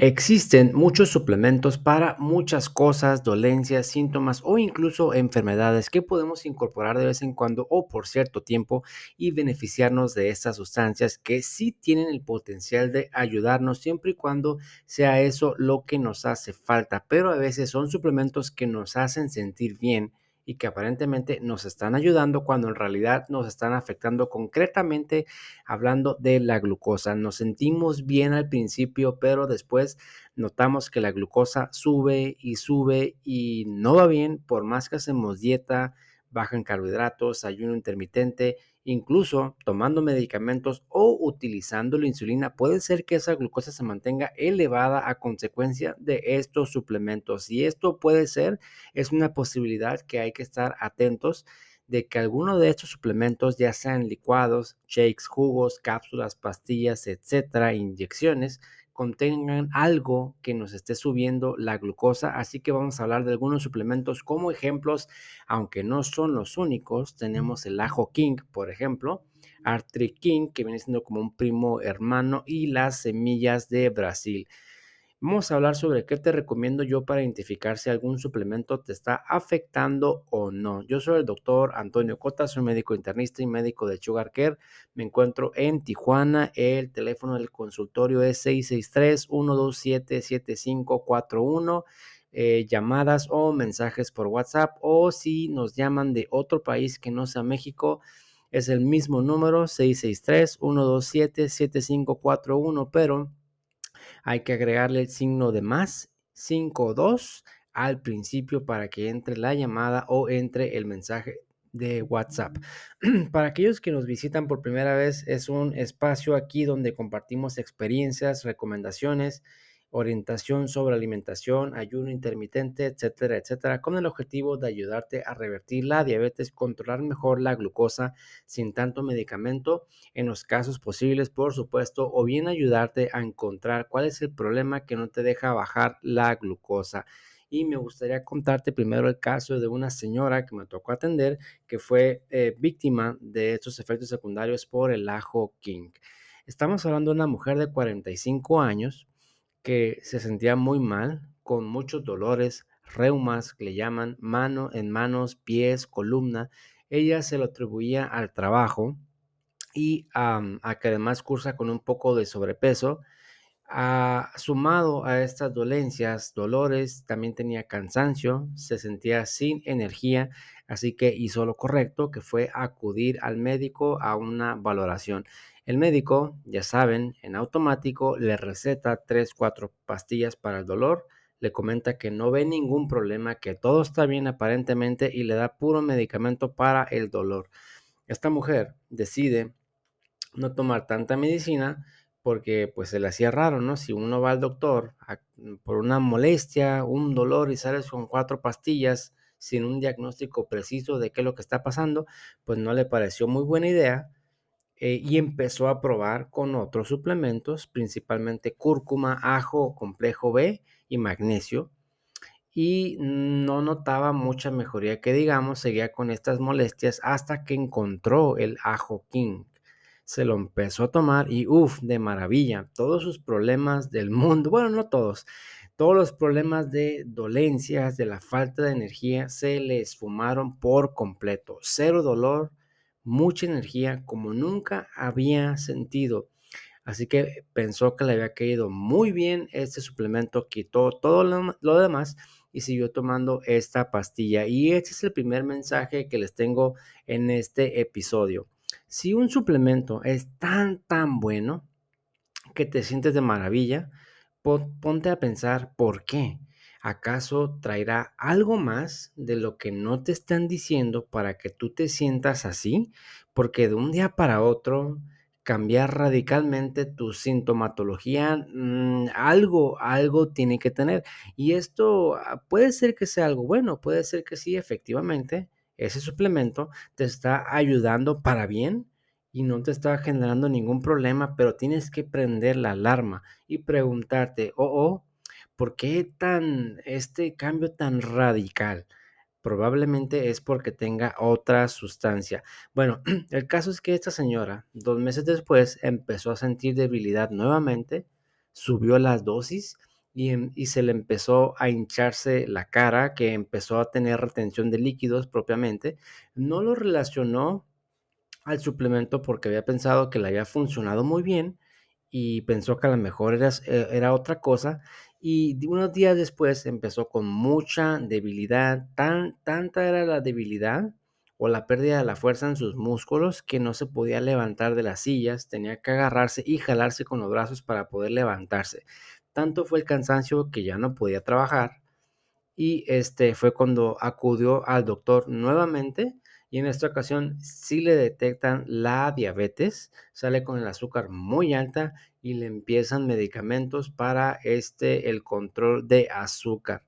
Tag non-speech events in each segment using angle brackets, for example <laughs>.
Existen muchos suplementos para muchas cosas, dolencias, síntomas o incluso enfermedades que podemos incorporar de vez en cuando o por cierto tiempo y beneficiarnos de estas sustancias que sí tienen el potencial de ayudarnos siempre y cuando sea eso lo que nos hace falta. Pero a veces son suplementos que nos hacen sentir bien y que aparentemente nos están ayudando cuando en realidad nos están afectando concretamente hablando de la glucosa. Nos sentimos bien al principio, pero después notamos que la glucosa sube y sube y no va bien por más que hacemos dieta, bajan carbohidratos, ayuno intermitente Incluso tomando medicamentos o utilizando la insulina, puede ser que esa glucosa se mantenga elevada a consecuencia de estos suplementos. Y esto puede ser, es una posibilidad que hay que estar atentos de que alguno de estos suplementos, ya sean licuados, shakes, jugos, cápsulas, pastillas, etcétera, inyecciones, contengan algo que nos esté subiendo la glucosa. Así que vamos a hablar de algunos suplementos como ejemplos, aunque no son los únicos. Tenemos el ajo king, por ejemplo, Artric King, que viene siendo como un primo hermano, y las semillas de Brasil. Vamos a hablar sobre qué te recomiendo yo para identificar si algún suplemento te está afectando o no. Yo soy el doctor Antonio Cota, soy médico internista y médico de Sugar Care. Me encuentro en Tijuana. El teléfono del consultorio es 663-127-7541. Eh, llamadas o mensajes por WhatsApp o si nos llaman de otro país que no sea México, es el mismo número 663-127-7541, pero hay que agregarle el signo de más 52 al principio para que entre la llamada o entre el mensaje de WhatsApp. <clears throat> Para aquellos que nos visitan por primera vez, es un espacio aquí donde compartimos experiencias, recomendaciones orientación sobre alimentación, ayuno intermitente, etcétera, etcétera, con el objetivo de ayudarte a revertir la diabetes, controlar mejor la glucosa sin tanto medicamento en los casos posibles, por supuesto, o bien ayudarte a encontrar cuál es el problema que no te deja bajar la glucosa. Y me gustaría contarte primero el caso de una señora que me tocó atender que fue eh, víctima de estos efectos secundarios por el ajo king. Estamos hablando de una mujer de 45 años que se sentía muy mal, con muchos dolores, reumas que le llaman, mano en manos, pies, columna. Ella se lo atribuía al trabajo y a que además cursa con un poco de sobrepeso. Ah, sumado a estas dolencias, dolores, también tenía cansancio, se sentía sin energía, así que hizo lo correcto, que fue acudir al médico a una valoración. El médico, ya saben, en automático le receta 3, 4 pastillas para el dolor, le comenta que no ve ningún problema, que todo está bien aparentemente y le da puro medicamento para el dolor. Esta mujer decide no tomar tanta medicina porque pues se le hacía raro, ¿no? Si uno va al doctor por una molestia, un dolor y sales con cuatro pastillas sin un diagnóstico preciso de qué es lo que está pasando, pues no le pareció muy buena idea eh, y empezó a probar con otros suplementos, principalmente cúrcuma, ajo, complejo B y magnesio. Y no notaba mucha mejoría que digamos, seguía con estas molestias hasta que encontró el ajo king. Se lo empezó a tomar y uff, de maravilla. Todos sus problemas del mundo, <laughs> bueno, no todos, todos los problemas de dolencias, de la falta de energía, se le esfumaron por completo. Cero dolor, mucha energía como nunca había sentido. Así que pensó que le había caído muy bien este suplemento, quitó todo lo, demás y siguió tomando esta pastilla. Y este es el primer mensaje que les tengo en este episodio. Si un suplemento es tan, tan bueno que te sientes de maravilla, ponte a pensar por qué. ¿Acaso traerá algo más de lo que no te están diciendo para que tú te sientas así? Porque de un día para otro cambiar radicalmente tu sintomatología, mm, algo, algo tiene que tener. Y esto ah, puede ser que sea algo bueno, puede ser que sí, efectivamente, ese suplemento te está ayudando para bien y no te está generando ningún problema, pero tienes que prender la alarma y preguntarte, oh, oh, ¿Por qué tan este cambio tan radical? Probablemente es porque tenga otra sustancia. Bueno, <clears throat> el caso es que esta señora, dos meses después, empezó a sentir debilidad nuevamente. subió las dosis y, y, se le empezó a hincharse la cara, que empezó a tener retención de líquidos propiamente. No lo relacionó al suplemento porque había pensado que le había funcionado muy bien y pensó que a lo mejor eh, era otra cosa y unos días después empezó con mucha debilidad, tan, tanta era la debilidad o la pérdida de la fuerza en sus músculos que no se podía levantar de las sillas, tenía que agarrarse y jalarse con los brazos para poder levantarse. Tanto fue el cansancio que ya no podía trabajar y este fue cuando acudió al doctor nuevamente y en esta ocasión sí le detectan la diabetes, sale con el azúcar muy alta y le empiezan medicamentos para este el control de azúcar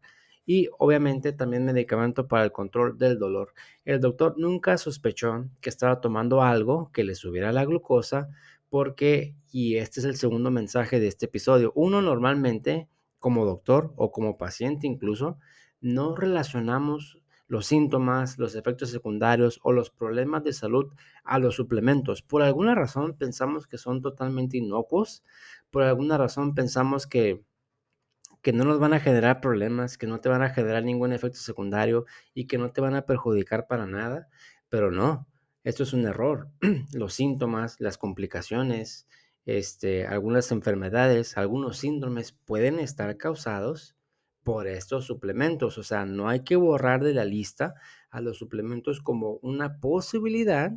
y obviamente también medicamento para el control del dolor. El doctor nunca sospechó que estaba tomando algo que le subiera la glucosa porque, y este es el segundo mensaje de este episodio, uno normalmente como doctor o como paciente incluso, no relacionamos los síntomas, los efectos secundarios o los problemas de salud a los suplementos. Por alguna razón pensamos que son totalmente inocuos, por alguna razón pensamos que, que no nos van a generar problemas, que no te van a generar ningún efecto secundario y que no te van a perjudicar para nada, pero no, esto es un error. <clears throat> los síntomas, las complicaciones, este, algunas enfermedades, algunos síndromes pueden estar causados por estos suplementos. O sea, no hay que borrar de la lista a los suplementos como una posibilidad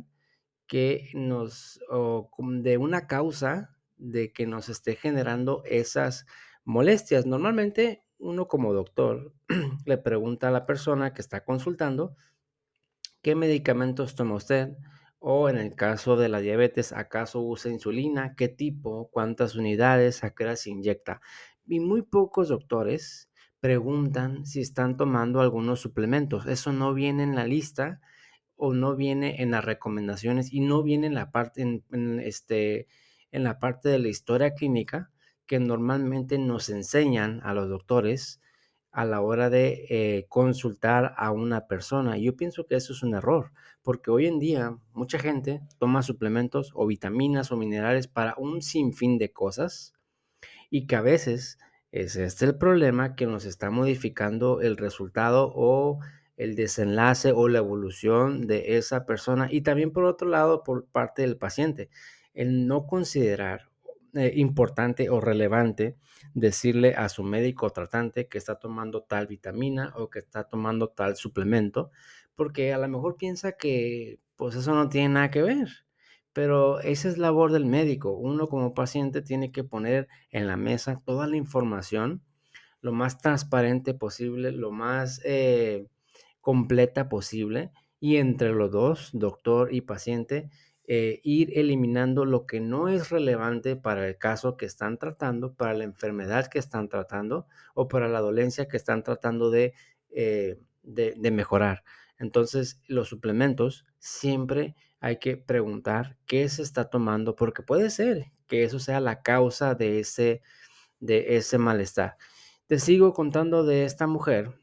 que nos, o de una causa de que nos esté generando esas molestias. Normalmente uno como doctor <clears throat> le pregunta a la persona que está consultando qué medicamentos toma usted o en el caso de la diabetes, ¿acaso usa insulina? ¿Qué tipo? ¿Cuántas unidades? ¿A qué hora se inyecta? Y muy pocos doctores preguntan si están tomando algunos suplementos. Eso no viene en la lista o no viene en las recomendaciones y no viene en la parte, en, este, en la parte de la historia clínica que normalmente nos enseñan a los doctores a la hora de eh, consultar a una persona. Yo pienso que eso es un error, porque hoy en día mucha gente toma suplementos o vitaminas o minerales para un sinfín de cosas y que a veces es este el problema que nos está modificando el resultado o el desenlace o la evolución de esa persona y también por otro lado por parte del paciente. El no considerar eh, importante o relevante decirle a su médico tratante que está tomando tal vitamina o que está tomando tal suplemento, porque a lo mejor piensa que pues eso no tiene nada que ver. Pero esa es labor del médico. Uno como paciente tiene que poner en la mesa toda la información lo más transparente posible, lo más eh, completa posible. Y entre los dos, doctor y paciente, eh, ir eliminando lo que no es relevante para el caso que están tratando, para la enfermedad que están tratando o para la dolencia que están tratando de, eh, de mejorar. Entonces, los suplementos siempre hay que preguntar qué se está tomando, porque puede ser que eso sea la causa de ese, de ese malestar. Te sigo contando de esta mujer.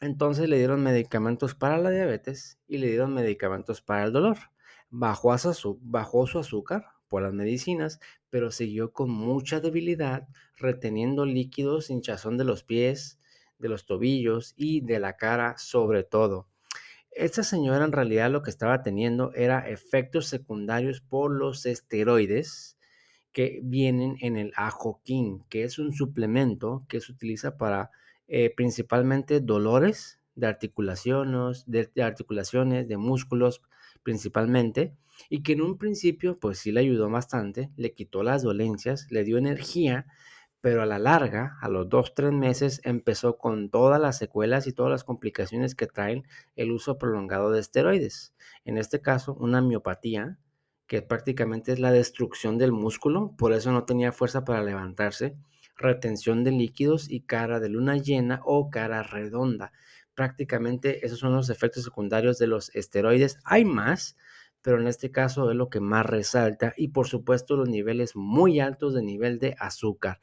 Entonces le dieron medicamentos para la diabetes y le dieron medicamentos para el dolor. Bajó, su, bajó su azúcar por las medicinas, pero siguió con mucha debilidad, reteniendo líquidos, hinchazón de los pies, de los tobillos y de la cara sobre todo. Esta señora en realidad lo que estaba teniendo era efectos secundarios por los esteroides que vienen en el ajoquín, que es un suplemento que se utiliza para eh, principalmente dolores de articulaciones, de, articulaciones, de músculos principalmente, y que en un principio pues sí le ayudó bastante, le quitó las dolencias, le dio energía, pero a la larga, a los dos, tres meses, empezó con todas las secuelas y todas las complicaciones que traen el uso prolongado de esteroides. En este caso, una miopatía, que prácticamente es la destrucción del músculo, por eso no tenía fuerza para levantarse, retención de líquidos y cara de luna llena o cara redonda. Prácticamente esos son los efectos secundarios de los esteroides. Hay más, pero en este caso es lo que más resalta y por supuesto los niveles muy altos de nivel de azúcar.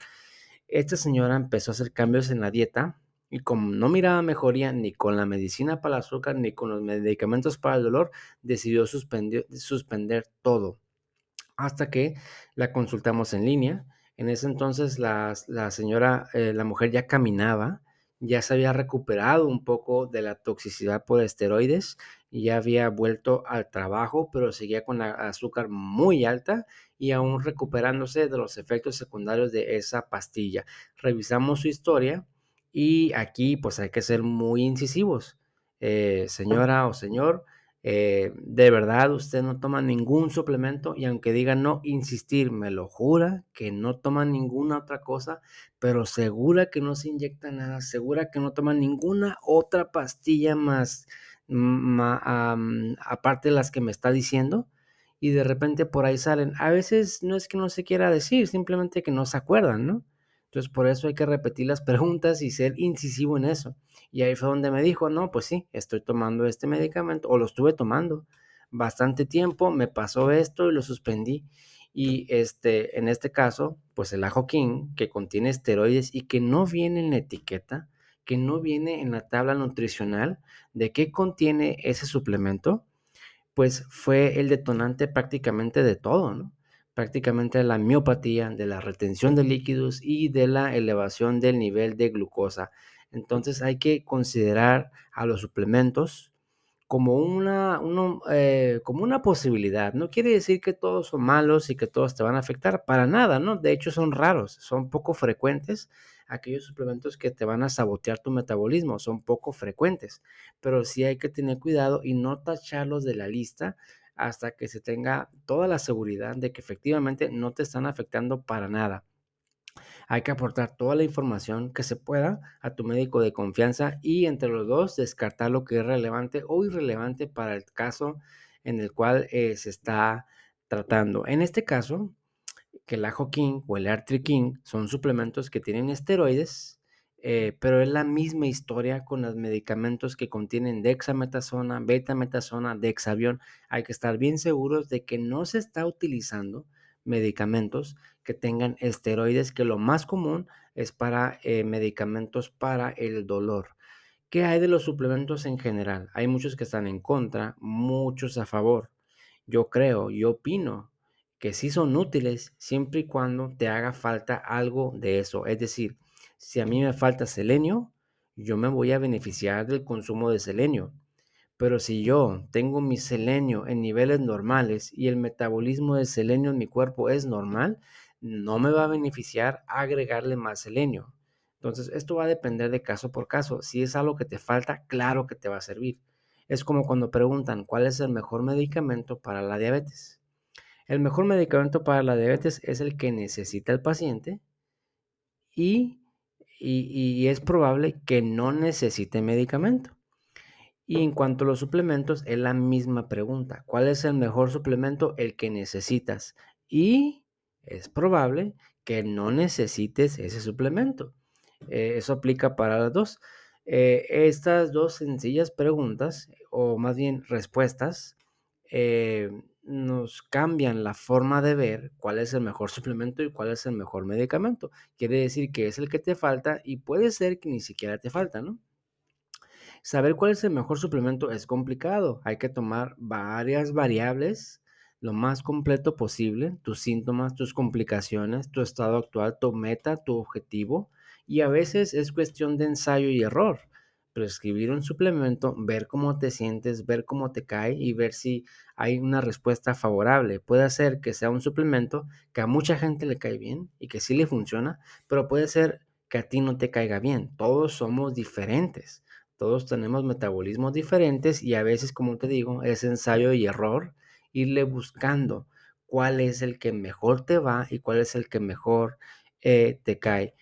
Esta señora empezó a hacer cambios en la dieta y como no miraba mejoría ni con la medicina para el azúcar ni con los medicamentos para el dolor, decidió suspender, todo. Hasta que la consultamos en línea. En ese entonces la, señora, eh, la mujer ya caminaba, ya se había recuperado un poco de la toxicidad por esteroides ya había vuelto al trabajo, pero seguía con la azúcar muy alta y aún recuperándose de los efectos secundarios de esa pastilla. Revisamos su historia y aquí pues hay que ser muy incisivos. Eh, señora o señor, eh, de verdad usted no toma ningún suplemento y aunque diga no insistir, me lo jura que no toma ninguna otra cosa, pero segura que no se inyecta nada, segura que no toma ninguna otra pastilla más, aparte de las que me está diciendo y de repente por ahí salen. A veces no es que no se quiera decir, simplemente que no se acuerdan, ¿no? Entonces por eso hay que repetir las <laughs> preguntas y ser incisivo en eso. Y ahí fue donde me dijo, no, pues sí, estoy tomando este medicamento o lo estuve tomando bastante tiempo, me pasó esto y lo suspendí. Y este, en este caso, pues el ajoquín que contiene esteroides y que no viene en la etiqueta, que no viene en la tabla nutricional de qué contiene ese suplemento, pues fue el detonante prácticamente de todo, ¿no? prácticamente la miopatía, de la retención de líquidos y de la elevación del nivel de glucosa. Entonces hay que considerar a los suplementos como una, eh, como una posibilidad. No quiere decir que todos son malos y que todos te van a afectar, para nada, ¿no? De hecho son raros, son poco frecuentes. Aquellos suplementos que te van a sabotear tu metabolismo son poco frecuentes, pero sí hay que tener cuidado y no tacharlos de la lista hasta que se tenga toda la seguridad de que efectivamente no te están afectando para nada. Hay que aportar toda la información que se pueda a tu médico de confianza y entre los dos descartar lo que es relevante o irrelevante para el caso en el cual eh, se está tratando. En este caso, que el Ajo King o el Artri King son suplementos que tienen esteroides eh, pero es la misma historia con los medicamentos que contienen dexametasona, betametasona, dexavión. Hay que estar bien seguros de que no se está utilizando medicamentos que tengan esteroides, que lo más común es para eh, medicamentos para el dolor. ¿Qué hay de los suplementos en general? Hay muchos que están en contra, muchos a favor. Yo creo, yo opino que sí son útiles siempre y cuando te haga falta algo de eso. Es decir, si a mí me falta selenio, yo me voy a beneficiar del consumo de selenio. Pero si yo tengo mi selenio en niveles normales y el metabolismo de selenio en mi cuerpo es normal, no me va a beneficiar agregarle más selenio. Entonces, esto va a depender de caso por caso. Si es algo que te falta, claro que te va a servir. Es como cuando preguntan cuál es el mejor medicamento para la diabetes. El mejor medicamento para la diabetes es el que necesita el paciente y y, es probable que no necesite medicamento. Y en cuanto a los suplementos, es la misma pregunta. ¿Cuál es el mejor suplemento? El que necesitas. Y es probable que no necesites ese suplemento. Eh, eso aplica para las dos. Eh, estas dos sencillas preguntas, o más bien respuestas, eh, nos cambian la forma de ver cuál es el mejor <laughs> suplemento y cuál es el mejor medicamento. Quiere decir que es el que te falta y puede ser que ni siquiera te falta, ¿no? Saber cuál es el mejor suplemento es complicado. Hay que tomar varias variables lo más completo posible, tus síntomas, tus complicaciones, tu estado actual, tu meta, tu objetivo. Y a veces es cuestión de ensayo y error prescribir un suplemento, ver cómo te sientes, ver cómo te cae y ver si hay una respuesta favorable. Puede ser que sea un suplemento que a mucha gente le cae bien y que sí le funciona, pero puede ser que a ti no te caiga bien. Todos somos diferentes. Todos tenemos metabolismos diferentes y a veces, como te digo, es ensayo y error irle buscando cuál es el que mejor te va y cuál es el que mejor eh, te cae.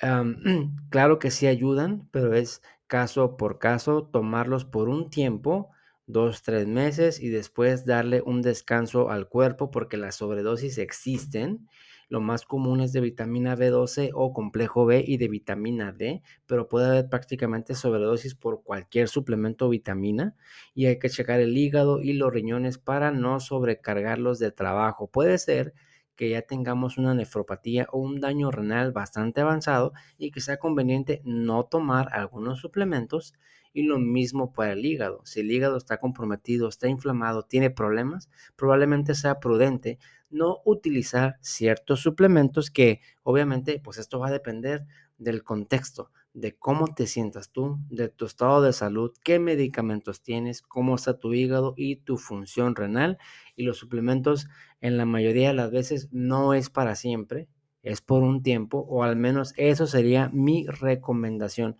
<clears throat> claro que sí ayudan, pero es caso por caso, tomarlos por un tiempo, dos, tres meses y después darle un descanso al cuerpo porque las sobredosis existen. Lo más común es de vitamina B12 o complejo B y de vitamina D, pero puede haber prácticamente sobredosis por cualquier suplemento o vitamina y hay que checar el hígado y los riñones para no sobrecargarlos de trabajo. Puede ser que ya tengamos una nefropatía o un daño renal bastante avanzado y que sea conveniente no tomar algunos suplementos y lo mismo para el hígado. Si el hígado está comprometido, está inflamado, tiene problemas, probablemente sea prudente no utilizar ciertos suplementos que obviamente pues esto va a depender del contexto, de cómo te sientas tú, de tu estado de salud, qué medicamentos tienes, cómo está tu hígado y tu función renal. Y los suplementos en la mayoría de las veces no es para siempre, es por un tiempo, o al menos eso sería mi recomendación.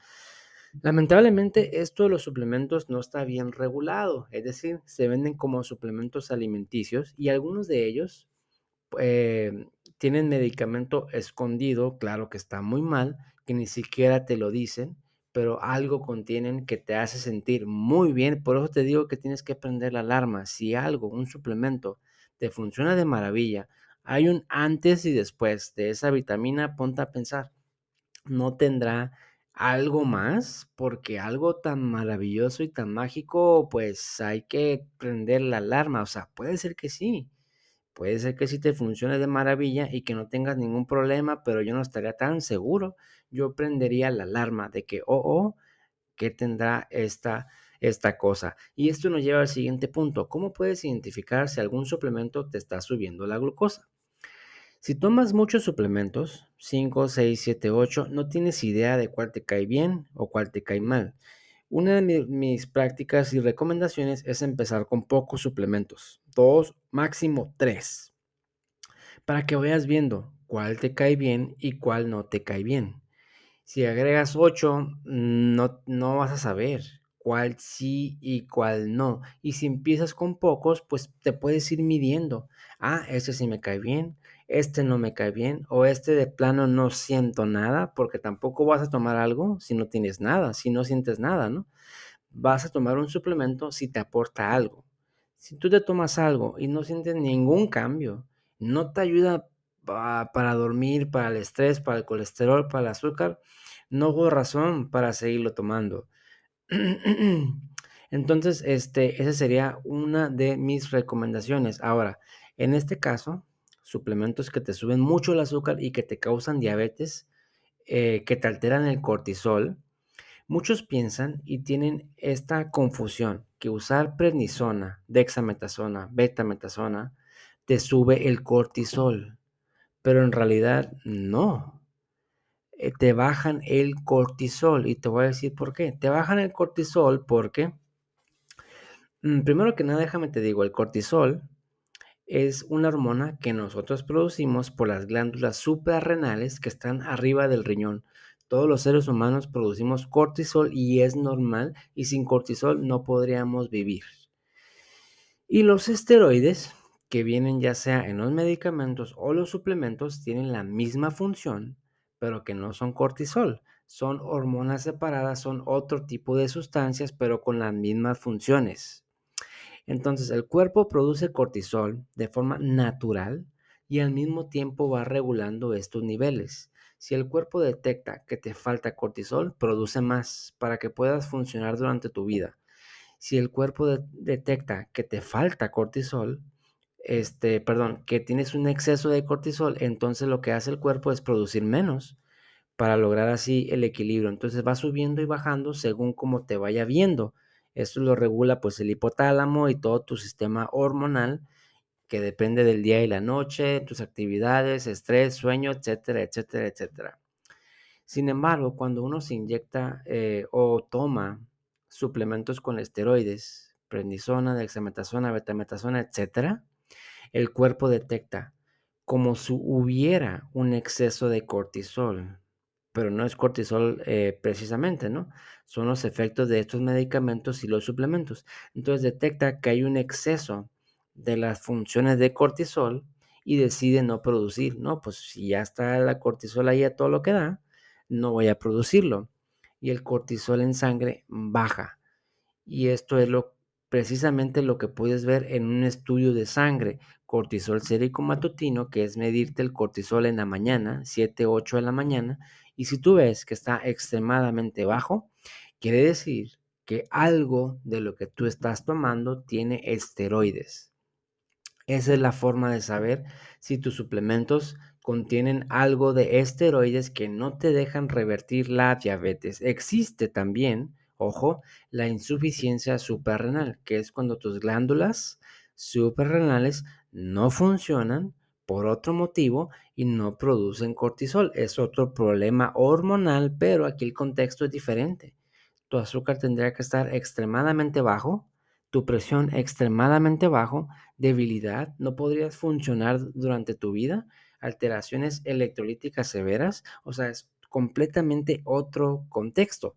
Lamentablemente, esto de los suplementos no está bien regulado, es decir, se venden como suplementos alimenticios y algunos de ellos eh, tienen medicamento escondido, claro que está muy mal, que ni siquiera te lo dicen, pero algo contienen que te hace sentir muy bien. Por eso te digo que tienes que prender la alarma. Si algo, un suplemento, te funciona de maravilla, hay un antes y después de esa vitamina, ponte a pensar, no tendrá algo más, porque algo tan maravilloso y tan mágico, pues hay que prender la alarma. O sea, puede ser que sí, puede ser que sí te funcione de maravilla y que no tengas ningún problema, pero yo no estaría tan seguro. Yo prendería la alarma de que, oh, oh, ¿qué tendrá esta, esta cosa? Y esto nos lleva al siguiente punto. ¿Cómo puedes identificar si algún suplemento te está subiendo la glucosa? Si tomas muchos suplementos, 5, 6, 7, 8, no tienes idea de cuál te cae bien o cuál te cae mal. Una de mis prácticas y recomendaciones es empezar con pocos suplementos, dos, máximo tres, para que vayas viendo cuál te cae bien y cuál no te cae bien. Si agregas ocho, no, no vas a saber cuál sí y cuál no. Y si empiezas con pocos, pues te puedes ir midiendo. Ah, este sí me cae bien, este no me cae bien o este de plano no siento nada, porque tampoco vas a tomar algo si no tienes nada, si no sientes nada, ¿no? Vas a tomar un suplemento si te aporta algo. Si tú te tomas algo y no sientes ningún cambio, no te ayuda para dormir, para el estrés, para el colesterol, para el azúcar, no hubo razón para seguirlo tomando. <clears throat> Entonces, este, esa sería una de mis recomendaciones. Ahora, en este caso, suplementos que te suben mucho el azúcar y que te causan diabetes, eh, que te alteran el cortisol, muchos piensan y tienen esta confusión que usar prednisona, dexametasona, betametasona, te sube el cortisol, pero en realidad no. Eh, te bajan el cortisol y te voy a decir por qué. Te bajan el cortisol porque, mm, primero que nada, déjame te digo, el cortisol es una hormona que nosotros producimos por las glándulas suprarrenales que están arriba del riñón. Todos los seres humanos producimos cortisol y es normal y sin cortisol no podríamos vivir. Y los esteroides que vienen ya sea en los medicamentos o los suplementos tienen la misma función, pero que no son cortisol. Son hormonas separadas, son otro tipo de sustancias, pero con las mismas funciones. Entonces el cuerpo produce cortisol de forma natural y al mismo tiempo va regulando estos niveles. Si el cuerpo detecta que te falta cortisol, produce más para que puedas funcionar durante tu vida. Si el cuerpo detecta que te falta cortisol, este, perdón, que tienes un exceso de cortisol, entonces lo que hace el cuerpo es producir menos para lograr así el equilibrio. Entonces va subiendo y bajando según cómo te vaya viendo. Esto lo regula pues el hipotálamo y todo tu sistema hormonal que depende del día y la noche, tus actividades, estrés, sueño, etcétera, etcétera, etcétera. Sin embargo, cuando uno se inyecta eh, o toma suplementos con esteroides, prednisona, dexametasona, betametasona, etcétera, el cuerpo detecta como si hubiera un exceso de cortisol, pero no es cortisol eh, precisamente, ¿no? Son los efectos de estos medicamentos y los suplementos. Entonces detecta que hay un exceso de las funciones de cortisol y decide no producir, ¿no? Pues si ya está la cortisol ahí a todo lo que da, no voy a producirlo. Y el cortisol en sangre baja. Y esto es lo precisamente lo que puedes ver en un estudio de sangre, cortisol sérico matutino, que es medirte el cortisol en la mañana, 7, 8 de la mañana, y si tú ves que está extremadamente bajo, quiere decir que algo de lo que tú estás tomando tiene esteroides. Esa es la forma de saber si tus suplementos contienen algo de esteroides que no te dejan revertir la diabetes. Existe también Ojo, la insuficiencia suprarrenal, que es cuando tus glándulas suprarrenales no funcionan por otro motivo y no producen cortisol. Es otro problema hormonal, pero aquí el contexto es diferente. Tu azúcar tendría que estar extremadamente bajo, tu presión extremadamente bajo, debilidad, no podrías funcionar durante tu vida, alteraciones electrolíticas severas, o sea, es completamente otro contexto.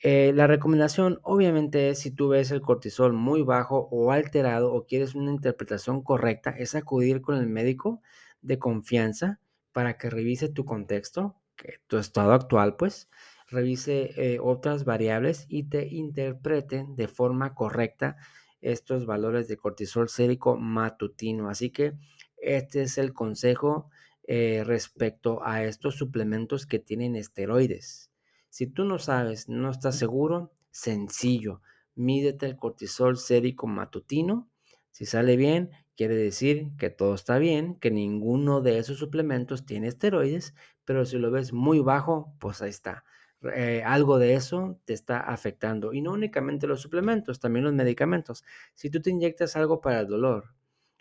Eh, la recomendación obviamente es si tú ves el cortisol muy bajo o alterado o quieres una interpretación correcta, es acudir con el médico de confianza para que revise tu contexto, tu estado actual, pues, revise eh, otras variables y te interprete de forma correcta estos valores de cortisol sérico matutino. Así que este es el consejo eh, respecto a estos suplementos que tienen esteroides. Si tú no sabes, no estás seguro, sencillo, mídete el cortisol sérico matutino. Si sale bien, quiere decir que todo está bien, que ninguno de esos suplementos tiene esteroides, pero si lo ves muy bajo, pues ahí está. Eh, algo de eso te está afectando. Y no únicamente los suplementos, también los medicamentos. Si tú te inyectas algo para el dolor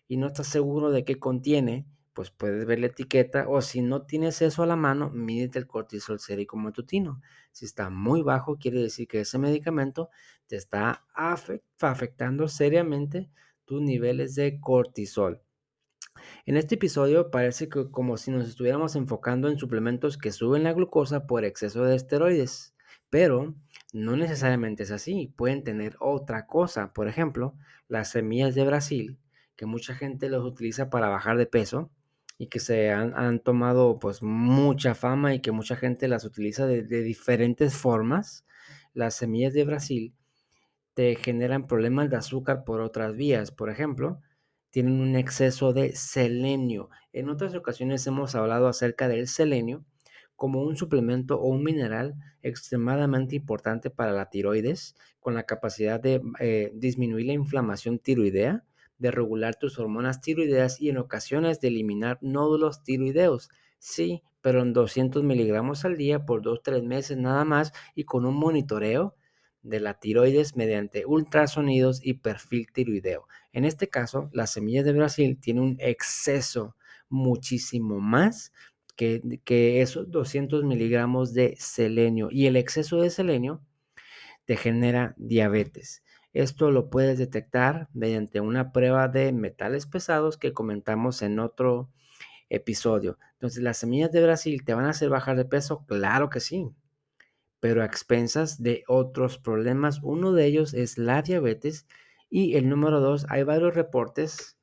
y no estás seguro de qué contiene, pues puedes ver la etiqueta o si no tienes eso a la mano, mídete el cortisol sérico matutino. Si está muy bajo, quiere decir que ese medicamento te está afectando seriamente tus niveles de cortisol. En este episodio parece que como si nos estuviéramos enfocando en suplementos que suben la glucosa por exceso de esteroides, pero no necesariamente es así, pueden tener otra cosa. Por ejemplo, las semillas de Brasil, que mucha gente los utiliza para bajar de peso, y que se han, tomado pues mucha fama y que mucha gente las utiliza de, de diferentes formas, las semillas de Brasil te generan problemas de azúcar por otras vías. Por ejemplo, tienen un exceso de selenio. En otras ocasiones hemos hablado acerca del selenio como un suplemento o un mineral extremadamente importante para la tiroides, con la capacidad de eh, disminuir la inflamación tiroidea, de regular tus hormonas tiroideas y en ocasiones de eliminar nódulos tiroideos. Sí, pero en 200 miligramos al día por 2-3 meses nada más y con un monitoreo de la tiroides mediante ultrasonidos y perfil tiroideo. En este caso, las semillas de Brasil tienen un exceso muchísimo más que, esos 200 miligramos de selenio y el exceso de selenio te genera diabetes. Esto lo puedes detectar mediante una prueba de metales pesados que comentamos en otro episodio. Entonces, ¿las semillas de Brasil te van a hacer bajar de peso? Claro que sí, pero a expensas de otros problemas. Uno de ellos es la diabetes y el número dos, hay varios reportes,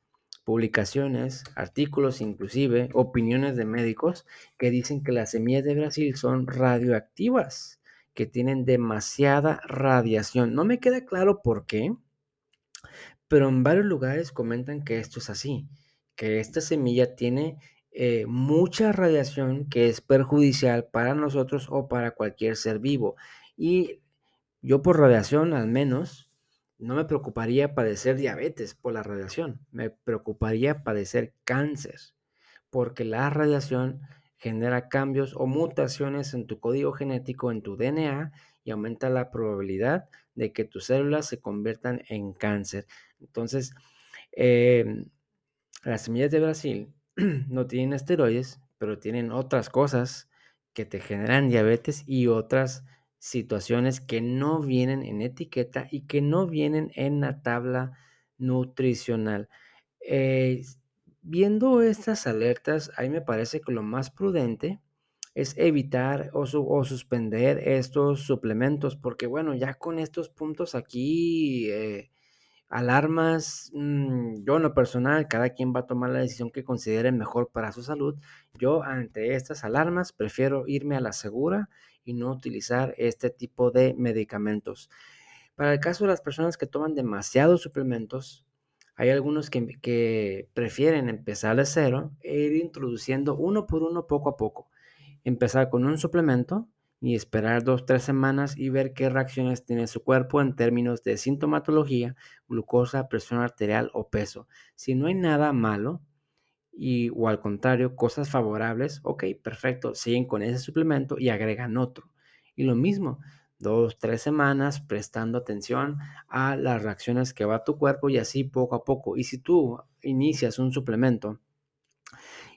publicaciones, artículos, inclusive opiniones de médicos que dicen que las semillas de Brasil son radioactivas que tienen demasiada radiación. No me queda claro por qué, pero en varios lugares comentan que esto es así, que esta semilla tiene eh, mucha radiación que es perjudicial para nosotros o para cualquier ser vivo. Y yo por radiación al menos no me preocuparía padecer diabetes por la radiación, me preocuparía padecer cáncer, porque la radiación genera cambios o mutaciones en tu código genético, en tu DNA, y aumenta la probabilidad de que tus células se conviertan en cáncer. Entonces, em, las semillas de Brasil <clears throat> no tienen esteroides, pero tienen otras cosas que te generan diabetes y otras situaciones que no vienen en etiqueta y que no vienen en la tabla nutricional. Eh, Viendo estas alertas, a mí me parece que lo más prudente es evitar o, suspender estos suplementos, porque bueno, ya con estos puntos aquí, eh, alarmas, mm, yo en lo personal, cada quien va a tomar la decisión que considere mejor para su salud. Yo ante estas alarmas prefiero irme a la segura y no utilizar este tipo de medicamentos. Para el caso de las personas que toman demasiados suplementos, hay algunos que, prefieren empezar de cero e ir introduciendo uno por uno poco a poco. Empezar con un suplemento y esperar dos, tres semanas y ver qué reacciones tiene su cuerpo en términos de sintomatología, glucosa, presión arterial o peso. Si no hay nada malo y, o al contrario, cosas favorables, ok, perfecto, siguen con ese suplemento y agregan otro. Y lo mismo, dos, tres semanas prestando atención a las reacciones que va tu cuerpo y así poco a poco. Y si tú inicias un suplemento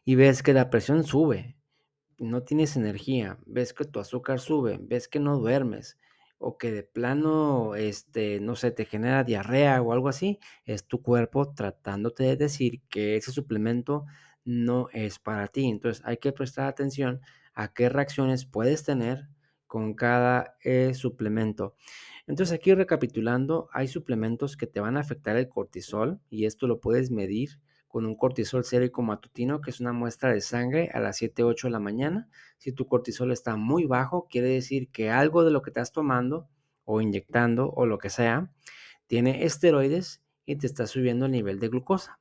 y ves que la presión sube, no tienes energía, ves que tu azúcar sube, ves que no duermes o que de plano, este, no sé, te genera diarrea o algo así, es tu cuerpo tratándote de decir que ese suplemento no es para ti. Entonces hay que prestar atención a qué reacciones puedes tener con cada eh, suplemento. Entonces aquí recapitulando, hay suplementos que te van a afectar el cortisol y esto lo puedes medir con un cortisol sérico matutino, que es una muestra de sangre a las 7, 8 de la mañana. Si tu cortisol está muy bajo, quiere decir que algo de lo que estás tomando o inyectando o lo que sea, tiene esteroides y te está subiendo el nivel de glucosa.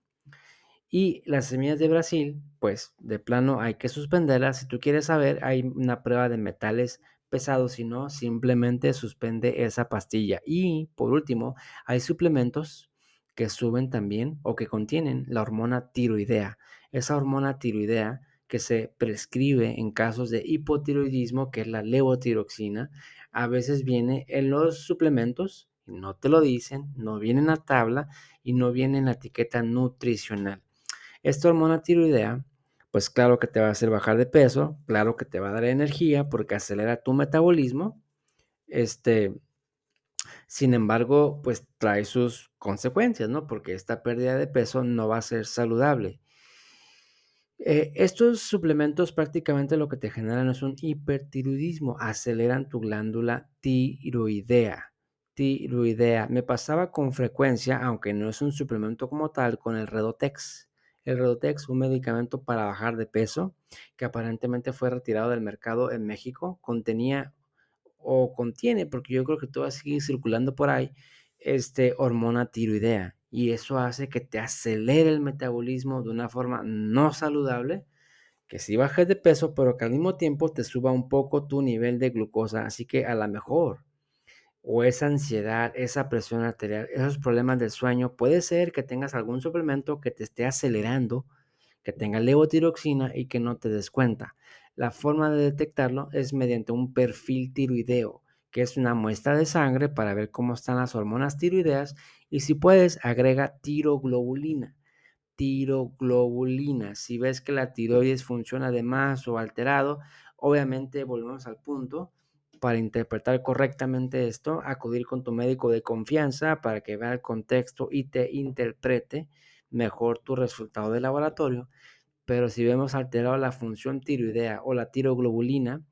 Y las semillas de Brasil, pues de plano hay que suspenderlas. Si tú quieres saber, hay una prueba de metales pesados, si no, simplemente suspende esa pastilla. Y por último, hay suplementos que suben también o que contienen la hormona tiroidea. Esa hormona tiroidea que se prescribe en casos de hipotiroidismo, que es la levotiroxina, a veces viene en los suplementos, no te lo dicen, no viene en la tabla y no viene en la etiqueta nutricional. Esta hormona tiroidea, pues claro que te va a hacer bajar de peso, claro que te va a dar energía porque acelera tu metabolismo, este, sin embargo, pues trae sus consecuencias, ¿no? Porque esta pérdida de peso no va a ser saludable. Eh, estos suplementos prácticamente lo que te generan es un hipertiroidismo, aceleran tu glándula tiroidea. Tiroidea. Me pasaba con frecuencia, aunque no es un suplemento como tal, con el Redotex. El Redotex, un medicamento para bajar de peso, que aparentemente fue retirado del mercado en México, contenía o contiene, porque yo creo que todo va a seguir circulando por ahí, este, hormona tiroidea. Y eso hace que te acelere el metabolismo de una forma no saludable, que si bajes de peso, pero que al mismo tiempo te suba un poco tu nivel de glucosa. Así que a lo mejor, o esa ansiedad, esa presión arterial, esos problemas del sueño, puede ser que tengas algún suplemento que te esté acelerando, que tenga levotiroxina y que no te des cuenta. La forma de detectarlo es mediante un perfil tiroideo, que es una muestra de sangre para ver cómo están las hormonas tiroideas y si puedes agrega tiroglobulina. Tiroglobulina. Si ves que la tiroides funciona de más o alterado, obviamente volvemos al punto para interpretar correctamente esto, acudir con tu médico de confianza para que vea el contexto y te interprete mejor tu resultado de laboratorio pero si vemos alterado la función tiroidea o la tiroglobulina,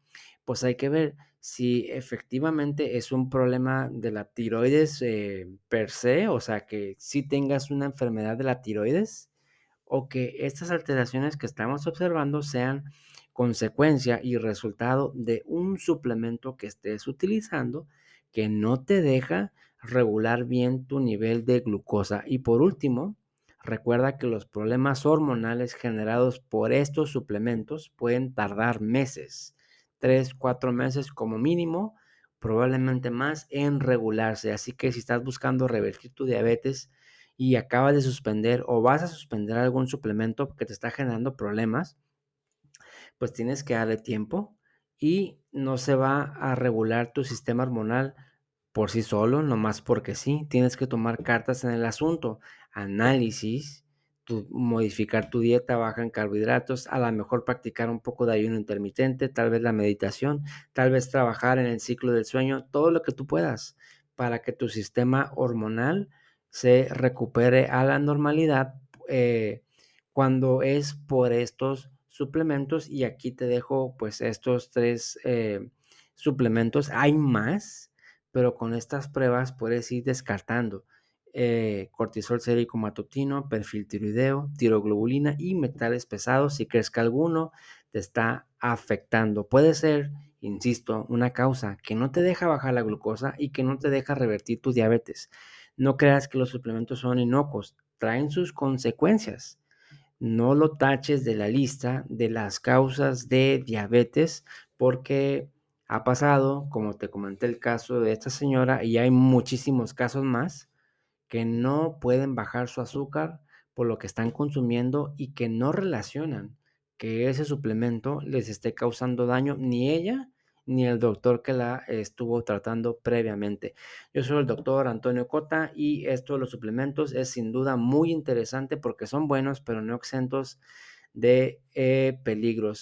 pues hay que ver si efectivamente es un problema de la tiroides eh, per se, o sea, que si tengas una enfermedad de la tiroides o que estas alteraciones que estamos observando sean consecuencia y resultado de un suplemento que estés utilizando que no te deja regular bien tu nivel de glucosa. Y por último, Recuerda que los problemas hormonales generados por estos suplementos pueden tardar meses, tres, cuatro meses como mínimo, probablemente más en regularse. Así que si estás buscando revertir tu diabetes y acabas de suspender o vas a suspender algún suplemento que te está generando problemas, pues tienes que darle tiempo y no se va a regular tu sistema hormonal por sí solo, nomás porque sí. Tienes que tomar cartas en el asunto, análisis, modificar tu dieta baja en carbohidratos, a lo mejor practicar un poco de ayuno intermitente, tal vez la meditación, tal vez trabajar en el ciclo del sueño, todo lo que tú puedas para que tu sistema hormonal se recupere a la normalidad eh, cuando es por estos suplementos y aquí te dejo pues estos tres eh, suplementos hay más pero con estas pruebas puedes ir descartando eh, cortisol sérico matutino, perfil tiroideo, tiroglobulina y metales pesados si crees que alguno te está afectando. Puede ser, insisto, una causa que no te deja bajar la glucosa y que no te deja revertir tu diabetes. No creas que los suplementos son inocuos, traen sus consecuencias. No lo taches de la lista de las causas de diabetes porque ha pasado, como te comenté el caso de esta señora, y hay muchísimos casos más que no pueden bajar su azúcar por lo que están consumiendo y que no relacionan que ese suplemento les esté causando daño ni ella ni el doctor que la estuvo tratando previamente. Yo soy el doctor Antonio Cota y esto de los suplementos es sin duda muy interesante porque son buenos pero no exentos de eh, peligros